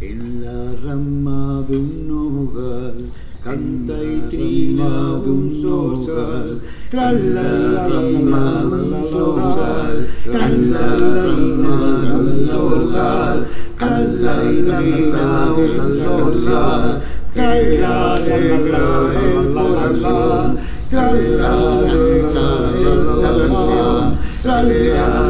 எல்லாரம்மாவும் நோகால் கந்தை தீனாவும் சோசால் கல்லரம்மாவும் சோசால் கல்லரம்மாவும் சோசால் கல்லை தீனாவும் சோசால் கையாலும் சோசால் கல்லாலும் சோசால் கல்லாலும் சோசால்